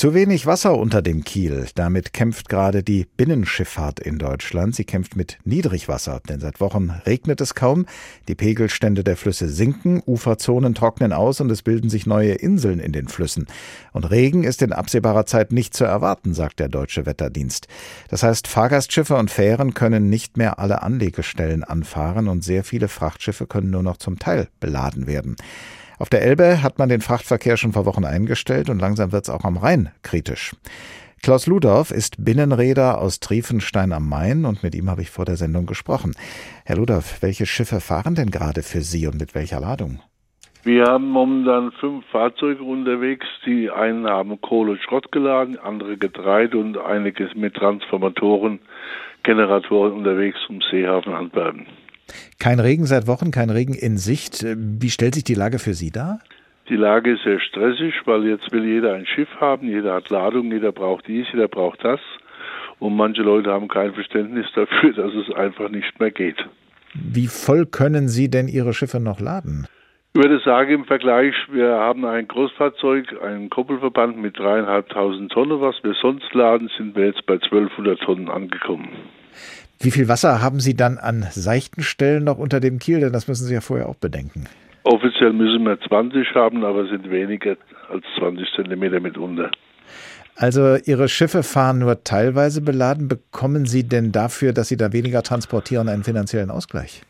Zu wenig Wasser unter dem Kiel. Damit kämpft gerade die Binnenschifffahrt in Deutschland. Sie kämpft mit Niedrigwasser, denn seit Wochen regnet es kaum. Die Pegelstände der Flüsse sinken, Uferzonen trocknen aus und es bilden sich neue Inseln in den Flüssen. Und Regen ist in absehbarer Zeit nicht zu erwarten, sagt der Deutsche Wetterdienst. Das heißt, Fahrgastschiffe und Fähren können nicht mehr alle Anlegestellen anfahren und sehr viele Frachtschiffe können nur noch zum Teil beladen werden. Auf der Elbe hat man den Frachtverkehr schon vor Wochen eingestellt und langsam wird es auch am Rhein kritisch. Klaus Ludorf ist Binnenräder aus Triefenstein am Main und mit ihm habe ich vor der Sendung gesprochen. Herr Ludorf, welche Schiffe fahren denn gerade für Sie und mit welcher Ladung? Wir haben momentan fünf Fahrzeuge unterwegs. Die einen haben Kohle und Schrott geladen, andere Getreide und einiges mit Transformatoren, Generatoren unterwegs zum Seehafen Antwerpen. Kein Regen seit Wochen, kein Regen in Sicht. Wie stellt sich die Lage für Sie dar? Die Lage ist sehr stressig, weil jetzt will jeder ein Schiff haben, jeder hat Ladung, jeder braucht dies, jeder braucht das. Und manche Leute haben kein Verständnis dafür, dass es einfach nicht mehr geht. Wie voll können Sie denn Ihre Schiffe noch laden? Ich würde sagen, im Vergleich, wir haben ein Großfahrzeug, einen Koppelverband mit dreieinhalbtausend Tonnen, was wir sonst laden, sind wir jetzt bei 1200 Tonnen angekommen. Wie viel Wasser haben Sie dann an seichten Stellen noch unter dem Kiel? Denn das müssen Sie ja vorher auch bedenken. Offiziell müssen wir 20 haben, aber sind weniger als 20 Zentimeter mitunter. Also Ihre Schiffe fahren nur teilweise beladen. Bekommen Sie denn dafür, dass Sie da weniger transportieren, einen finanziellen Ausgleich?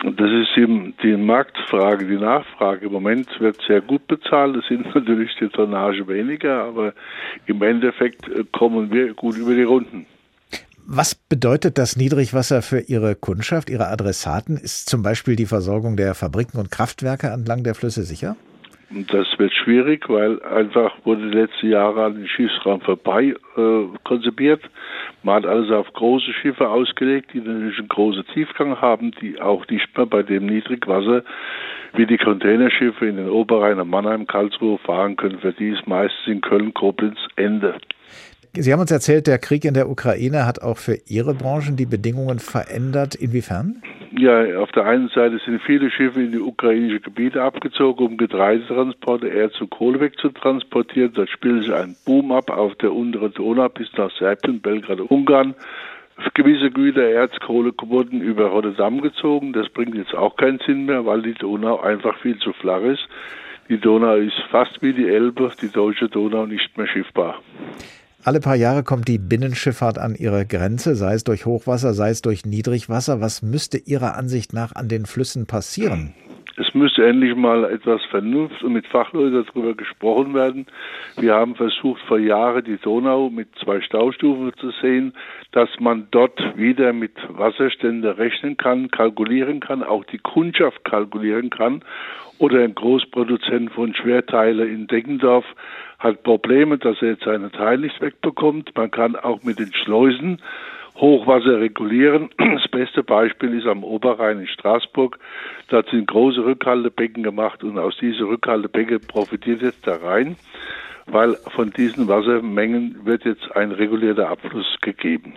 Das ist eben die Marktfrage, die Nachfrage. Im Moment wird sehr gut bezahlt. Es sind natürlich die Tonnage weniger, aber im Endeffekt äh, kommen wir gut über die Runden. Was bedeutet das Niedrigwasser für Ihre Kundschaft, Ihre Adressaten? Ist zum Beispiel die Versorgung der Fabriken und Kraftwerke entlang der Flüsse sicher? Das wird schwierig, weil einfach wurde die letzten Jahre an den Schiffsraum vorbei äh, konzipiert. Man hat alles auf große Schiffe ausgelegt, die natürlich einen großen Tiefgang haben, die auch nicht mehr bei dem Niedrigwasser wie die Containerschiffe in den Oberrhein, Mannheim, Karlsruhe fahren können. Für die ist meistens in Köln, Koblenz Ende. Sie haben uns erzählt, der Krieg in der Ukraine hat auch für Ihre Branchen die Bedingungen verändert. Inwiefern? Ja, auf der einen Seite sind viele Schiffe in die ukrainische Gebiete abgezogen, um Getreidetransporte, Erz und Kohle wegzutransportieren. Da spielt sich ein Boom ab auf der unteren Donau bis nach Serbien, Belgrad und Ungarn. Gewisse Güter, Erz, Kohle wurden über Rotterdam gezogen. Das bringt jetzt auch keinen Sinn mehr, weil die Donau einfach viel zu flach ist. Die Donau ist fast wie die Elbe, die deutsche Donau nicht mehr schiffbar. Alle paar Jahre kommt die Binnenschifffahrt an ihre Grenze, sei es durch Hochwasser, sei es durch Niedrigwasser. Was müsste Ihrer Ansicht nach an den Flüssen passieren? Es müsste endlich mal etwas Vernunft und mit Fachleuten darüber gesprochen werden. Wir haben versucht, vor Jahren die Donau mit zwei Staustufen zu sehen, dass man dort wieder mit Wasserstände rechnen kann, kalkulieren kann, auch die Kundschaft kalkulieren kann. Oder ein Großproduzent von Schwerteile in Deggendorf hat Probleme, dass er jetzt seine Teile nicht wegbekommt. Man kann auch mit den Schleusen Hochwasser regulieren. Das beste Beispiel ist am Oberrhein in Straßburg. Dort sind große Rückhaltebecken gemacht und aus diesen Rückhaltebecken profitiert jetzt der Rhein, weil von diesen Wassermengen wird jetzt ein regulierter Abfluss gegeben.